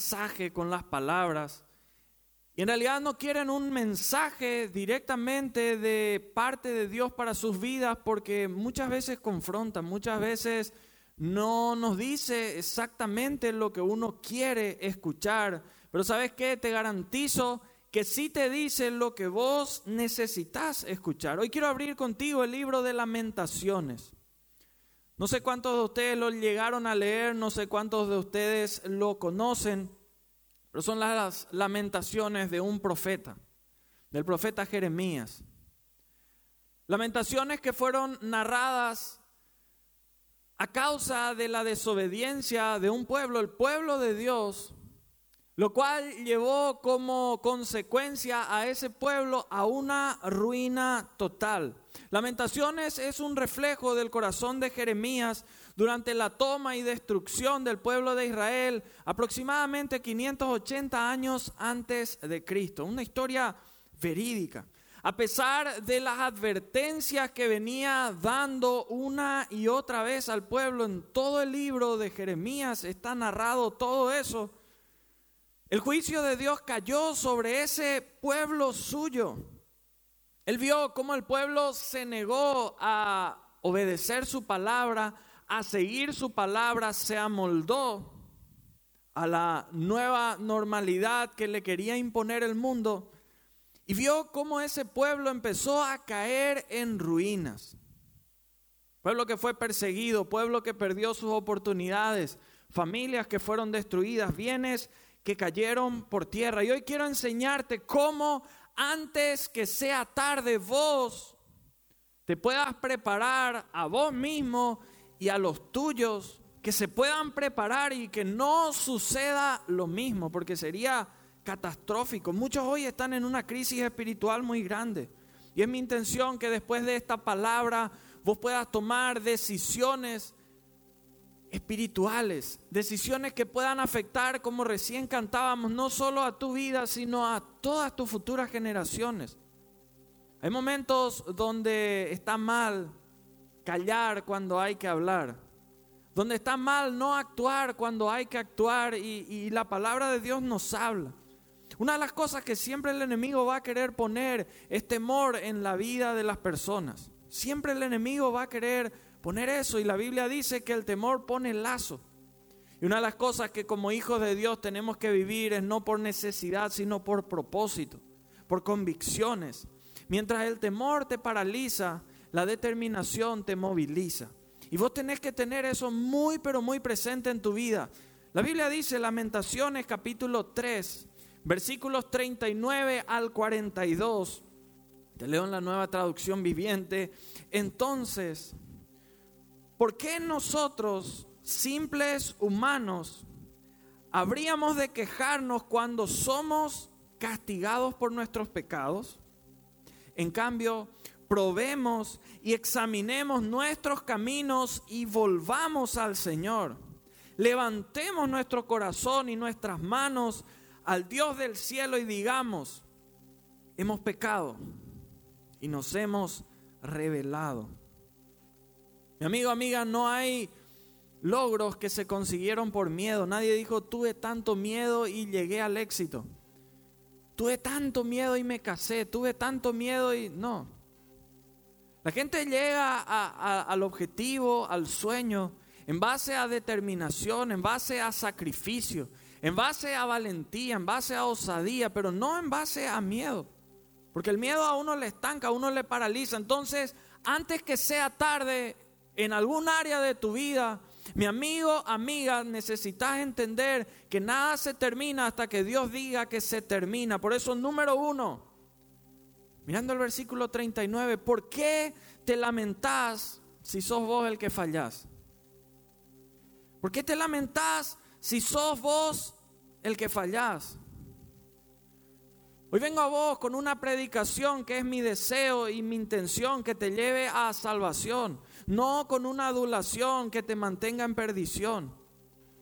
pasaje con las palabras. Y en realidad no quieren un mensaje directamente de parte de Dios para sus vidas porque muchas veces confrontan, muchas veces no nos dice exactamente lo que uno quiere escuchar. Pero sabes qué, te garantizo que sí te dice lo que vos necesitas escuchar. Hoy quiero abrir contigo el libro de lamentaciones. No sé cuántos de ustedes lo llegaron a leer, no sé cuántos de ustedes lo conocen, pero son las lamentaciones de un profeta, del profeta Jeremías. Lamentaciones que fueron narradas a causa de la desobediencia de un pueblo, el pueblo de Dios, lo cual llevó como consecuencia a ese pueblo a una ruina total. Lamentaciones es un reflejo del corazón de Jeremías durante la toma y destrucción del pueblo de Israel aproximadamente 580 años antes de Cristo. Una historia verídica. A pesar de las advertencias que venía dando una y otra vez al pueblo en todo el libro de Jeremías, está narrado todo eso. El juicio de Dios cayó sobre ese pueblo suyo. Él vio cómo el pueblo se negó a obedecer su palabra, a seguir su palabra, se amoldó a la nueva normalidad que le quería imponer el mundo y vio cómo ese pueblo empezó a caer en ruinas. Pueblo que fue perseguido, pueblo que perdió sus oportunidades, familias que fueron destruidas, bienes que cayeron por tierra. Y hoy quiero enseñarte cómo antes que sea tarde vos te puedas preparar a vos mismo y a los tuyos, que se puedan preparar y que no suceda lo mismo, porque sería catastrófico. Muchos hoy están en una crisis espiritual muy grande. Y es mi intención que después de esta palabra vos puedas tomar decisiones espirituales, decisiones que puedan afectar, como recién cantábamos, no solo a tu vida, sino a todas tus futuras generaciones. Hay momentos donde está mal callar cuando hay que hablar, donde está mal no actuar cuando hay que actuar y, y la palabra de Dios nos habla. Una de las cosas que siempre el enemigo va a querer poner es temor en la vida de las personas. Siempre el enemigo va a querer poner eso. Y la Biblia dice que el temor pone lazo. Y una de las cosas que como hijos de Dios tenemos que vivir es no por necesidad, sino por propósito, por convicciones. Mientras el temor te paraliza, la determinación te moviliza. Y vos tenés que tener eso muy, pero muy presente en tu vida. La Biblia dice, Lamentaciones capítulo 3, versículos 39 al 42. Te leo en la nueva traducción viviente. Entonces, ¿Por qué nosotros, simples humanos, habríamos de quejarnos cuando somos castigados por nuestros pecados? En cambio, probemos y examinemos nuestros caminos y volvamos al Señor. Levantemos nuestro corazón y nuestras manos al Dios del cielo y digamos, hemos pecado y nos hemos revelado mi amigo, amiga, no hay logros que se consiguieron por miedo. Nadie dijo, tuve tanto miedo y llegué al éxito. Tuve tanto miedo y me casé. Tuve tanto miedo y no. La gente llega al objetivo, al sueño, en base a determinación, en base a sacrificio, en base a valentía, en base a osadía, pero no en base a miedo. Porque el miedo a uno le estanca, a uno le paraliza. Entonces, antes que sea tarde, en algún área de tu vida, mi amigo, amiga, necesitas entender que nada se termina hasta que Dios diga que se termina. Por eso, número uno, mirando el versículo 39, ¿por qué te lamentás si sos vos el que fallás? ¿Por qué te lamentás si sos vos el que fallás? Hoy vengo a vos con una predicación que es mi deseo y mi intención que te lleve a salvación no con una adulación que te mantenga en perdición.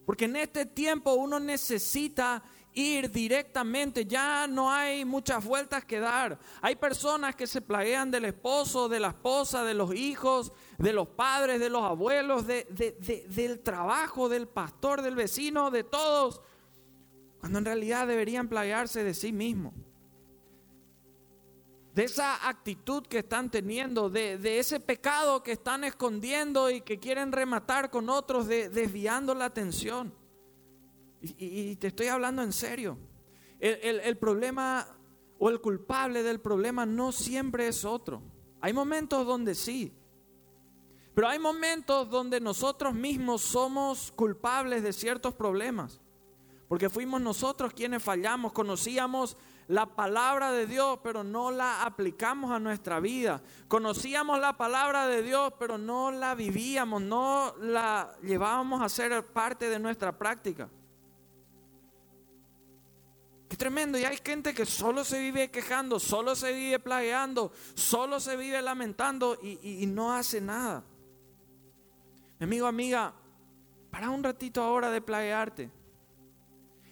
Porque en este tiempo uno necesita ir directamente, ya no hay muchas vueltas que dar. Hay personas que se plaguean del esposo, de la esposa, de los hijos, de los padres, de los abuelos, del trabajo, del pastor, del vecino, de todos. cuando en realidad deberían plagarse de sí mismos. De esa actitud que están teniendo, de, ese pecado que están escondiendo y que quieren rematar con otros, desviando la atención. Y, te estoy hablando en serio. el problema o el culpable del problema no siempre es otro. Hay momentos donde sí, pero hay momentos donde nosotros mismos somos culpables de ciertos problemas. Porque fuimos nosotros quienes fallamos, conocíamos la palabra de Dios, pero no la aplicamos a nuestra vida. Conocíamos la palabra de Dios, pero no la vivíamos, no la llevábamos a ser parte de nuestra práctica. Qué tremendo. Y hay gente que solo se vive quejando, solo se vive plagueando, solo se vive lamentando y, no hace nada. Mi amigo, amiga, para un ratito ahora de plaguearte.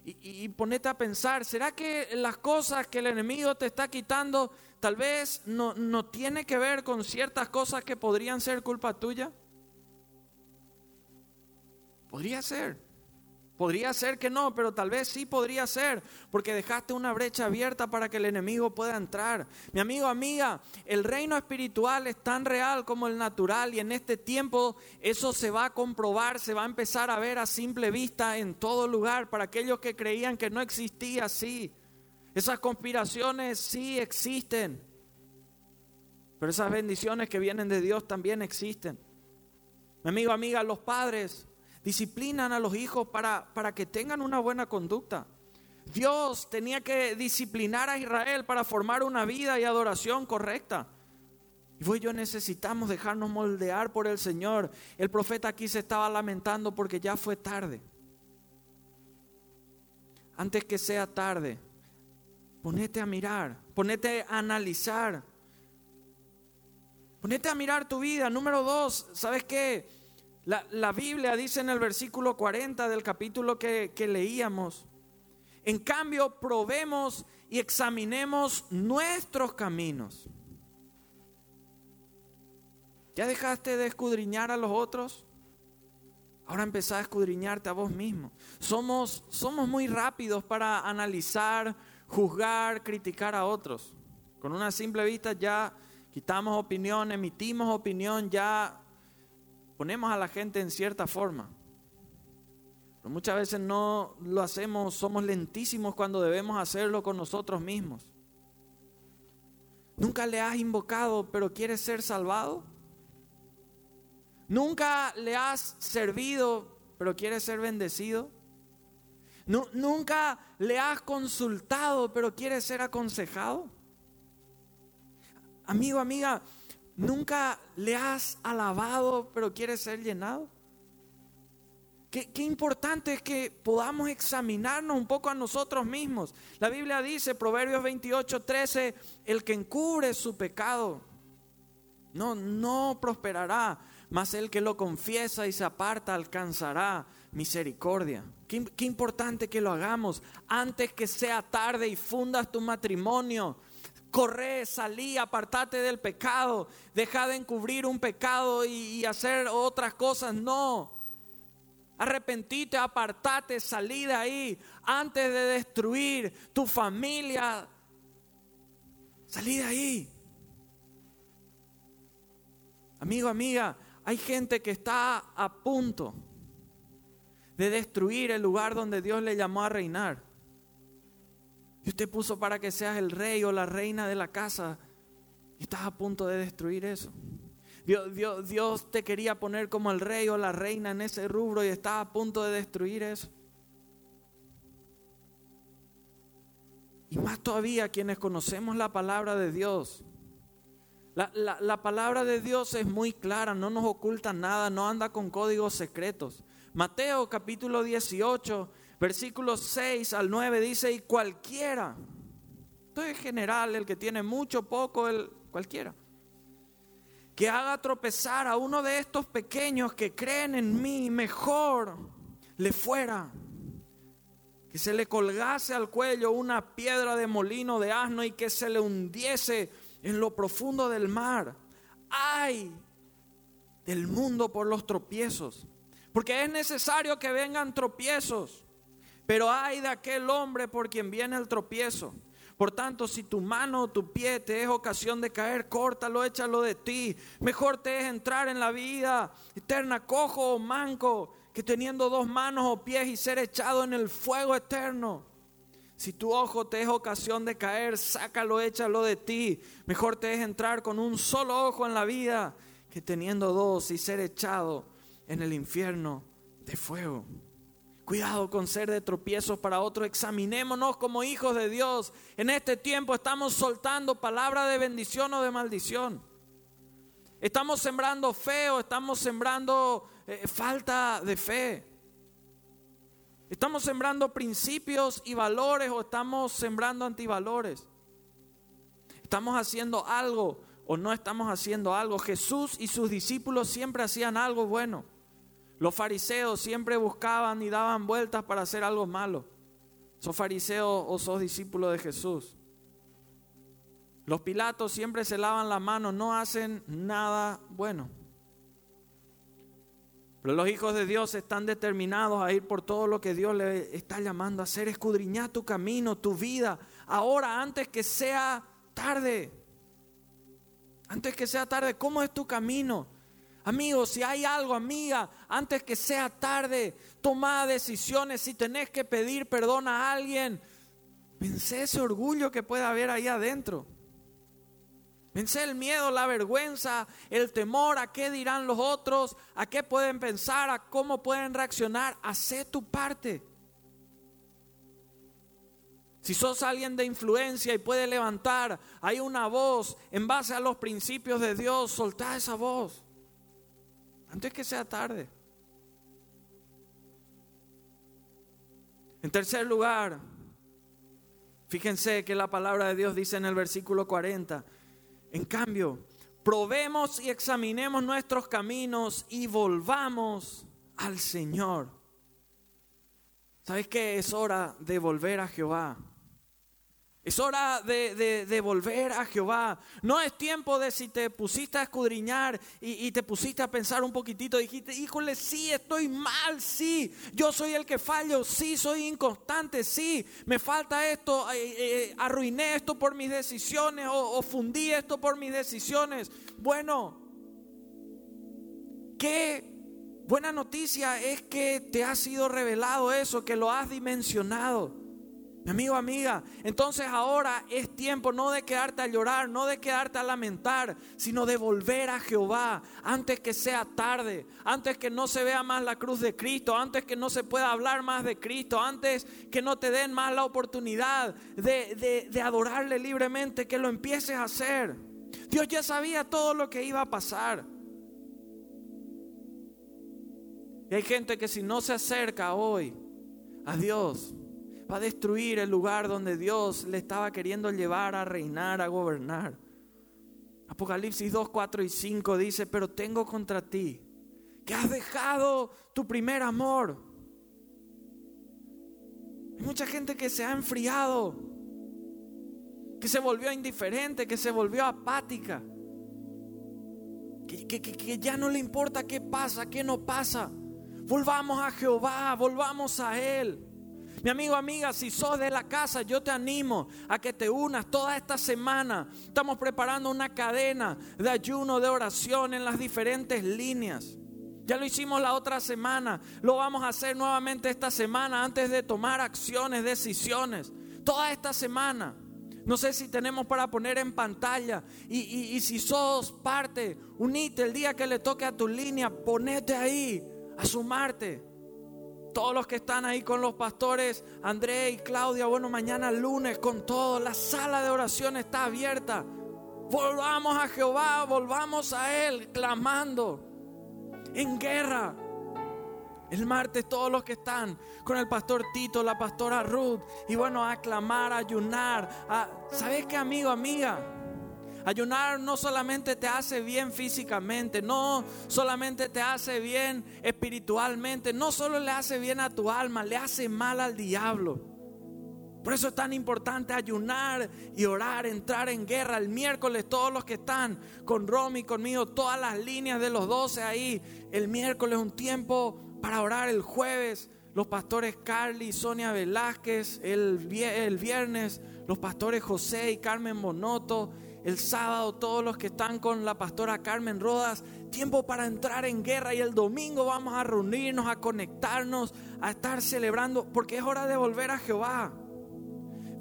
Y, ponete a pensar, ¿será que las cosas que el enemigo te está quitando tal vez no, no tiene que ver con ciertas cosas que podrían ser culpa tuya? Podría ser. Podría ser que no, pero tal vez sí podría ser, porque dejaste una brecha abierta para que el enemigo pueda entrar. Mi amigo, amiga, el reino espiritual es tan real como el natural y en este tiempo eso se va a comprobar, se va a empezar a ver a simple vista en todo lugar para aquellos que creían que no existía, sí. Esas conspiraciones sí existen, pero esas bendiciones que vienen de Dios también existen. Mi amigo, amiga, los padres disciplinan a los hijos para, para que tengan una buena conducta. Dios tenía que disciplinar a Israel para formar una vida y adoración correcta. Y vos yo necesitamos dejarnos moldear por el Señor. El profeta aquí se estaba lamentando porque ya fue tarde. Antes que sea tarde, ponete a mirar, ponete a analizar. Ponete a mirar tu vida. Número dos, ¿sabes qué? La, Biblia dice en el versículo 40 del capítulo que, leíamos, en cambio probemos y examinemos nuestros caminos. ¿Ya dejaste de escudriñar a los otros? Ahora empezá a escudriñarte a vos mismo. Somos, somos muy rápidos para analizar, juzgar, criticar a otros. Con una simple vista ya quitamos opinión, emitimos opinión, ya ponemos a la gente en cierta forma. Pero muchas veces no lo hacemos, somos lentísimos cuando debemos hacerlo con nosotros mismos. ¿Nunca le has invocado pero quieres ser salvado? ¿Nunca le has servido pero quieres ser bendecido? ¿Nunca le has consultado pero quieres ser aconsejado? Amigo, amiga, ¿Nunca le has alabado pero quieres ser llenado? Qué, importante es que podamos examinarnos un poco a nosotros mismos. La Biblia dice, Proverbios 28, 13, el que encubre su pecado, no, no prosperará, mas el que lo confiesa y se aparta alcanzará misericordia. Qué, qué importante que lo hagamos antes que sea tarde y fundas tu matrimonio corre, salí, apartate del pecado, deja de encubrir un pecado y, hacer otras cosas. No. Arrepentite, apartate, salí de ahí antes de destruir tu familia. Salí de ahí. Amigo, amiga, hay gente que está a punto de destruir el lugar donde Dios le llamó a reinar. Y usted puso para que seas el rey o la reina de la casa. Y estás a punto de destruir eso. Dios, Dios, te quería poner como el rey o la reina en ese rubro y estás a punto de destruir eso. Y más todavía quienes conocemos la palabra de Dios. La, la, palabra de Dios es muy clara, no nos oculta nada, no anda con códigos secretos. Mateo capítulo 18 Versículos 6 al 9 dice, y cualquiera, esto es general, el que tiene mucho, poco, el cualquiera, que haga tropezar a uno de estos pequeños que creen en mí, mejor le fuera. Que se le colgase al cuello una piedra de molino de asno y que se le hundiese en lo profundo del mar. Ay del mundo por los tropiezos, porque es necesario que vengan tropiezos Pero hay de aquel hombre por quien viene el tropiezo. Por tanto, si tu mano o tu pie te es ocasión de caer, córtalo, échalo de ti. Mejor te es entrar en la vida eterna cojo o manco que teniendo dos manos o pies y ser echado en el fuego eterno. Si tu ojo te es ocasión de caer, sácalo, échalo de ti. Mejor te es entrar con un solo ojo en la vida que teniendo dos y ser echado en el infierno de fuego. Cuidado con ser de tropiezos para otros. Examinémonos como hijos de Dios. En este tiempo estamos soltando palabra de bendición o de maldición. Estamos sembrando fe o estamos sembrando eh, falta de fe. Estamos sembrando principios y valores o estamos sembrando antivalores. Estamos haciendo algo o no estamos haciendo algo. Jesús y sus discípulos siempre hacían algo bueno. Los fariseos siempre buscaban y daban vueltas para hacer algo malo. ¿Sos fariseo o sos discípulo de Jesús? Los pilatos siempre se lavan la mano, no hacen nada bueno. Pero los hijos de Dios están determinados a ir por todo lo que Dios le está llamando a hacer, escudriñar tu camino, tu vida, ahora antes que sea tarde. Antes que sea tarde, ¿cómo es tu camino? Amigo, si hay algo, amiga, antes que sea tarde, toma decisiones. Si tenés que pedir perdón a alguien, pensé ese orgullo que puede haber ahí adentro. Pensé el miedo, la vergüenza, el temor, a qué dirán los otros, a qué pueden pensar, a cómo pueden reaccionar. Hacé tu parte. Si sos alguien de influencia y puede levantar, hay una voz en base a los principios de Dios, soltá esa voz antes que sea tarde. En tercer lugar, fíjense que la palabra de Dios dice en el versículo 40, en cambio, probemos y examinemos nuestros caminos y volvamos al Señor. ¿Sabes qué? Es hora de volver a Jehová. Es hora de, volver a Jehová. No es tiempo de si te pusiste a escudriñar y, te pusiste a pensar un poquitito, dijiste, híjole, sí, estoy mal, sí, yo soy el que fallo, sí, soy inconstante, sí, me falta esto, eh, eh, arruiné esto por mis decisiones o fundí esto por mis decisiones. Bueno, qué buena noticia es que te ha sido revelado eso, que lo has dimensionado. Mi amigo, amiga, entonces ahora es tiempo no de quedarte a llorar, no de quedarte a lamentar, sino de volver a Jehová antes que sea tarde, antes que no se vea más la cruz de Cristo, antes que no se pueda hablar más de Cristo, antes que no te den más la oportunidad de, de adorarle libremente, que lo empieces a hacer. Dios ya sabía todo lo que iba a pasar. Y hay gente que si no se acerca hoy a Dios, va a destruir el lugar donde Dios le estaba queriendo llevar a reinar, a gobernar. Apocalipsis 2, 4 y 5 dice, pero tengo contra ti que has dejado tu primer amor. Hay mucha gente que se ha enfriado, que se volvió indiferente, que se volvió apática, que, que ya no le importa qué pasa, qué no pasa. Volvamos a Jehová, volvamos a Él. Mi amigo, amiga, si sos de la casa, yo te animo a que te unas toda esta semana. Estamos preparando una cadena de ayuno, de oración en las diferentes líneas. Ya lo hicimos la otra semana, lo vamos a hacer nuevamente esta semana antes de tomar acciones, decisiones. Toda esta semana. No sé si tenemos para poner en pantalla. Y, y si sos parte, unite el día que le toque a tu línea, ponete ahí a sumarte todos los que están ahí con los pastores, André y Claudia, bueno, mañana lunes con todo, la sala de oración está abierta. Volvamos a Jehová, volvamos a Él, clamando, en guerra. El martes todos los que están con el pastor Tito, la pastora Ruth, y bueno, a clamar, a ayunar. ¿Sabes qué, amigo, amiga? Ayunar no solamente te hace bien físicamente, no solamente te hace bien espiritualmente, no solo le hace bien a tu alma, le hace mal al diablo. Por eso es tan importante ayunar y orar, entrar en guerra. El miércoles todos los que están con Romy, conmigo, todas las líneas de los 12 ahí. El miércoles un tiempo para orar. El jueves los pastores Carly y Sonia Velázquez, el, el viernes los pastores José y Carmen Bonoto, el sábado todos los que están con la pastora Carmen Rodas, tiempo para entrar en guerra y el domingo vamos a reunirnos, a conectarnos, a estar celebrando, porque es hora de volver a Jehová.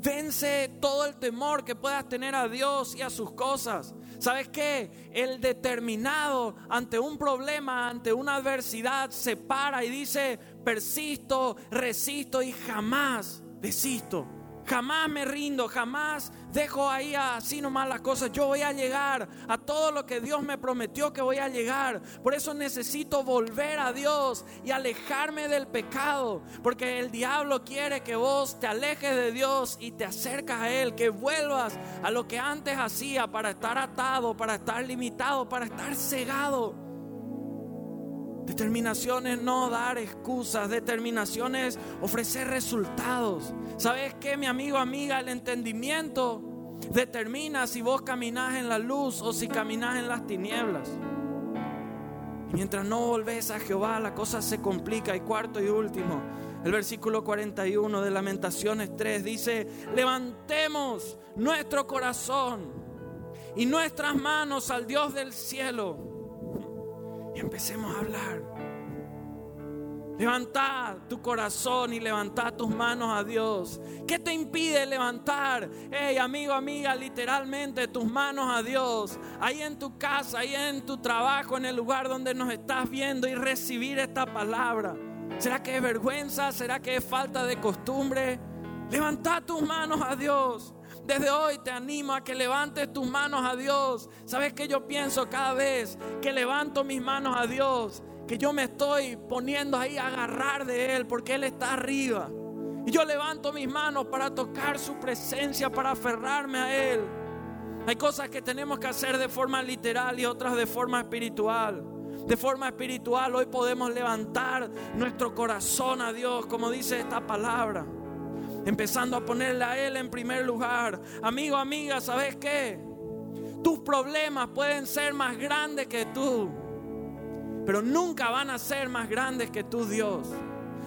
Vence todo el temor que puedas tener a Dios y a sus cosas. ¿Sabes qué? El determinado ante un problema, ante una adversidad, se para y dice, persisto, resisto y jamás desisto. Jamás me rindo, jamás dejo ahí así nomás las cosas. Yo voy a llegar a todo lo que Dios me prometió que voy a llegar. Por eso necesito volver a Dios y alejarme del pecado. Porque el diablo quiere que vos te alejes de Dios y te acercas a Él. Que vuelvas a lo que antes hacía para estar atado, para estar limitado, para estar cegado. Determinación es no dar excusas, determinación es ofrecer resultados. ¿Sabes qué, mi amigo, amiga? El entendimiento determina si vos caminás en la luz o si caminás en las tinieblas. Y mientras no volvés a Jehová, la cosa se complica. Y cuarto y último, el versículo 41 de Lamentaciones 3 dice, levantemos nuestro corazón y nuestras manos al Dios del cielo y empecemos a hablar. Levanta tu corazón y levanta tus manos a Dios. ¿Qué te impide levantar, hey amigo, amiga, literalmente tus manos a Dios? Ahí en tu casa, ahí en tu trabajo, en el lugar donde nos estás viendo y recibir esta palabra. ¿Será que es vergüenza? ¿Será que es falta de costumbre? Levanta tus manos a Dios. Desde hoy te animo a que levantes tus manos a Dios. ¿Sabes qué yo pienso cada vez que levanto mis manos a Dios? Que yo me estoy poniendo ahí a agarrar de Él porque Él está arriba. Y yo levanto mis manos para tocar su presencia, para aferrarme a Él. Hay cosas que tenemos que hacer de forma literal y otras de forma espiritual. De forma espiritual hoy podemos levantar nuestro corazón a Dios, como dice esta palabra empezando a ponerle a Él en primer lugar. Amigo, amiga, ¿sabes qué? Tus problemas pueden ser más grandes que tú, pero nunca van a ser más grandes que tu Dios.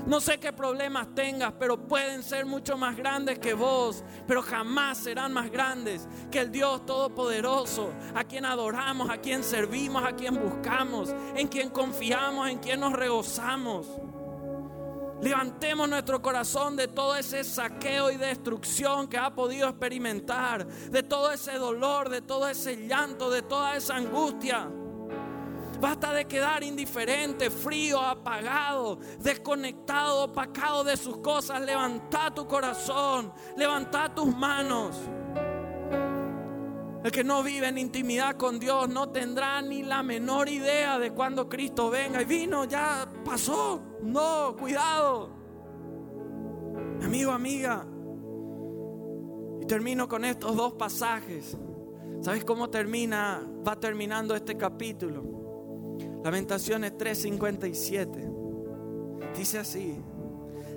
No sé qué problemas tengas, pero pueden ser mucho más grandes que vos, pero jamás serán más grandes que el Dios Todopoderoso, a quien adoramos, a quien servimos, a quien buscamos, en quien confiamos, en quien nos regozamos. Levantemos nuestro corazón de todo ese saqueo y destrucción que ha podido experimentar, de todo ese dolor, de todo ese llanto, de toda esa angustia. Basta de quedar indiferente, frío, apagado, desconectado, opacado de sus cosas. Levanta tu corazón, levanta tus manos. El que no vive en intimidad con Dios no tendrá ni la menor idea de cuando Cristo venga. Y vino, ya pasó. No, cuidado. Amigo, amiga. Y termino con estos dos pasajes. ¿Sabes cómo termina? Va terminando este capítulo. Lamentaciones 3:57. Dice así.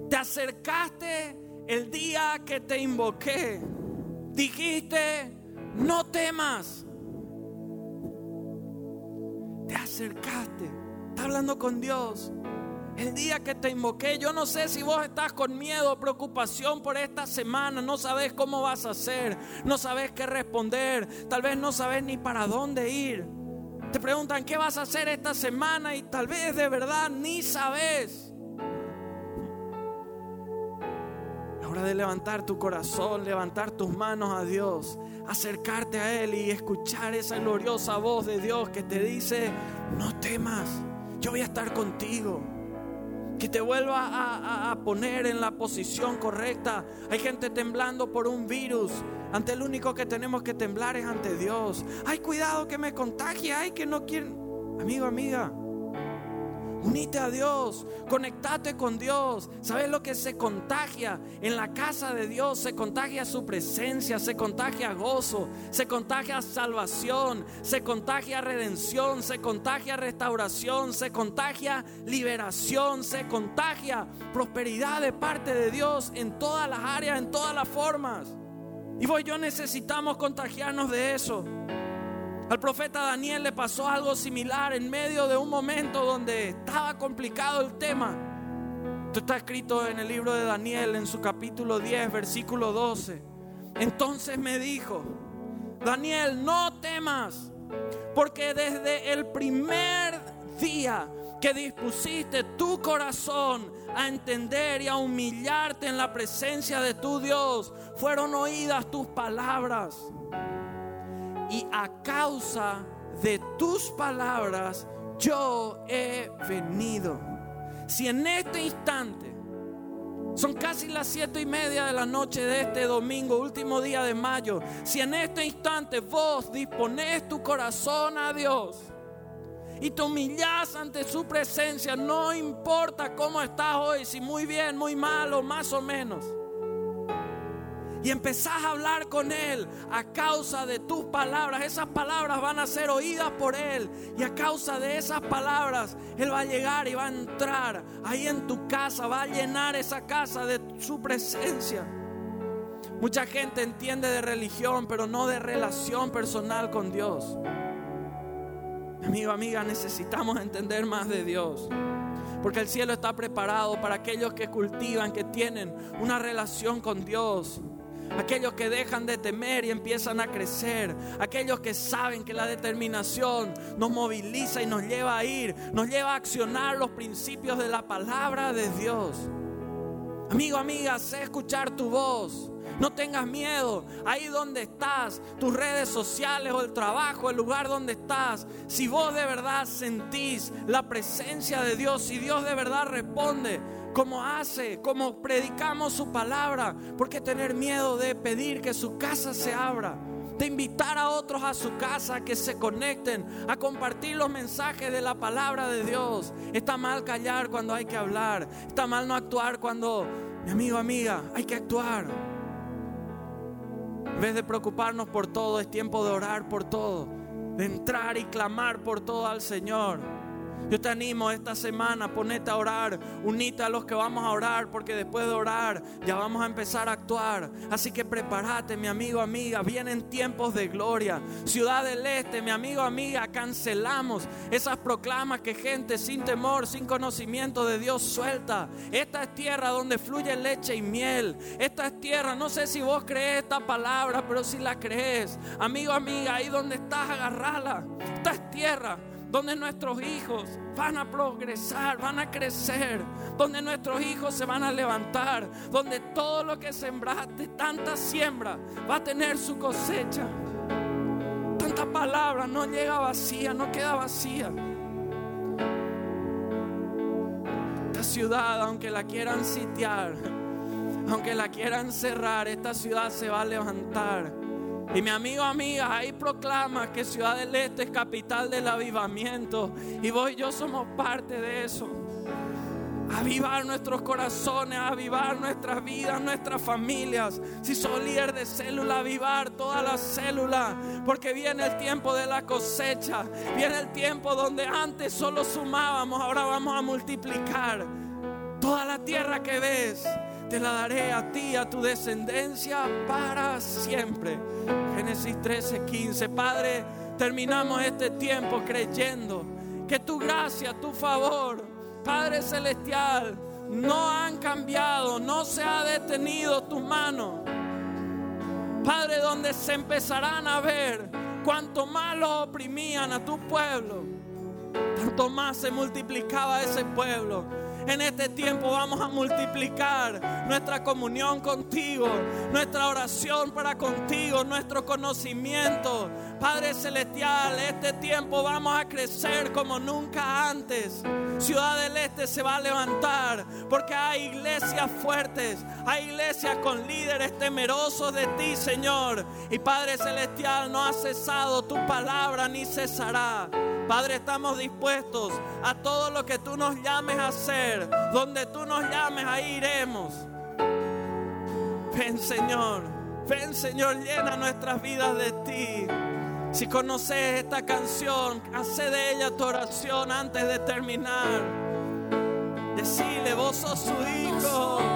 Te acercaste el día que te invoqué. Dijiste, no temas. Te acercaste. Está hablando con Dios. El día que te invoqué, yo no sé si vos estás con miedo, preocupación por esta semana, no sabes cómo vas a hacer, no sabes qué responder, tal vez no sabes ni para dónde ir. Te preguntan qué vas a hacer esta semana y tal vez de verdad ni sabes. De levantar tu corazón, levantar tus manos a Dios, acercarte a Él y escuchar esa gloriosa voz de Dios que te dice, no temas, yo voy a estar contigo. Que te vuelva a, a poner en la posición correcta. Hay gente temblando por un virus. Ante el único que tenemos que temblar es ante Dios. Ay, cuidado que me contagie. Ay, que no quieren. Amigo, amiga, Unite a Dios, conectate con Dios. ¿Sabes lo que se contagia? En la casa de Dios se contagia su presencia, se contagia gozo, se contagia salvación, se contagia redención, se contagia restauración, se contagia liberación, se contagia prosperidad de parte de Dios en todas las áreas, en todas las formas. Y vos y yo necesitamos contagiarnos de eso. Al profeta Daniel le pasó algo similar en medio de un momento donde estaba complicado el tema. Esto está escrito en el libro de Daniel, en su capítulo 10, versículo 12. Entonces me dijo, Daniel, no temas, porque desde el primer día que dispusiste tu corazón a entender y a humillarte en la presencia de tu Dios, fueron oídas tus palabras. Y a causa de tus palabras yo he venido. Si en este instante, son casi las siete y media de la noche de este domingo, último día de mayo, si en este instante vos disponés tu corazón a Dios, y te humillas ante su presencia, no importa cómo estás hoy, si muy bien, muy mal o más o menos. Y empezás a hablar con Él a causa de tus palabras. Esas palabras van a ser oídas por Él. Y a causa de esas palabras, Él va a llegar y va a entrar ahí en tu casa. Va a llenar esa casa de su presencia. Mucha gente entiende de religión, pero no de relación personal con Dios. Amigo, amiga, necesitamos entender más de Dios. Porque el cielo está preparado para aquellos que cultivan, que tienen una relación con Dios. Aquellos que dejan de temer y empiezan a crecer. Aquellos que saben que la determinación nos moviliza y nos lleva a ir, nos lleva a accionar los principios de la palabra de Dios. Amigo, amiga, sé escuchar tu voz. No tengas miedo. Ahí donde estás, tus redes sociales o el trabajo, el lugar donde estás. Si vos de verdad sentís la presencia de Dios, si Dios de verdad responde como hace, como predicamos su palabra, ¿por qué tener miedo de pedir que su casa se abra? De invitar a otros a su casa que se conecten, a compartir los mensajes de la palabra de Dios. Está mal callar cuando hay que hablar, está mal no actuar cuando, mi amigo, amiga, hay que actuar. En vez de preocuparnos por todo, es tiempo de orar por todo, de entrar y clamar por todo al Señor. Yo te animo esta semana, ponete a orar, unite a los que vamos a orar, porque después de orar ya vamos a empezar a actuar. Así que prepárate, mi amigo, amiga, vienen tiempos de gloria. Ciudad del Este, mi amigo, amiga, cancelamos esas proclamas que gente sin temor, sin conocimiento de Dios suelta. Esta es tierra donde fluye leche y miel. Esta es tierra, no sé si vos crees esta palabra, pero si la crees, amigo, amiga, ahí donde estás, agarrala. Esta es tierra donde nuestros hijos van a progresar, van a crecer, donde nuestros hijos se van a levantar, donde todo lo que sembraste, tanta siembra, va a tener su cosecha. Tanta palabra no llega vacía, no queda vacía. Esta ciudad, aunque la quieran sitiar, aunque la quieran cerrar, esta ciudad se va a levantar y mi amigo, amiga, ahí proclama que Ciudad del Este es capital del avivamiento. Y vos y yo somos parte de eso. Avivar nuestros corazones, avivar nuestras vidas, nuestras familias. Si sos líder de célula, avivar todas las células. Porque viene el tiempo de la cosecha. Viene el tiempo donde antes solo sumábamos, ahora vamos a multiplicar. Toda la tierra que ves te la daré a ti, a tu descendencia para siempre. Génesis 13, 15. Padre, terminamos este tiempo creyendo que tu gracia, tu favor, Padre Celestial, no han cambiado, no se ha detenido tu mano. Padre, donde se empezarán a ver cuanto más lo oprimían a tu pueblo, tanto más se multiplicaba ese pueblo en este tiempo vamos a multiplicar nuestra comunión contigo, nuestra oración para contigo, nuestro conocimiento. Padre Celestial, este tiempo vamos a crecer como nunca antes. Ciudad del Este se va a levantar porque hay iglesias fuertes, hay iglesias con líderes temerosos de ti, Señor. Y Padre Celestial, no ha cesado tu palabra ni cesará. Padre, estamos dispuestos a todo lo que tú nos llames a hacer. Donde tú nos llames, ahí iremos. Ven, Señor. Ven, Señor, llena nuestras vidas de ti. Si conoces esta canción, hace de ella tu oración antes de terminar. Decile, vos sos su hijo.